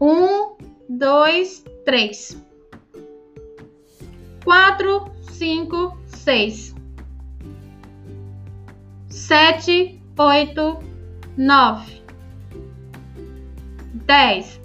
um, dois, três. Quatro, cinco, seis. Sete, oito, nove. Dez.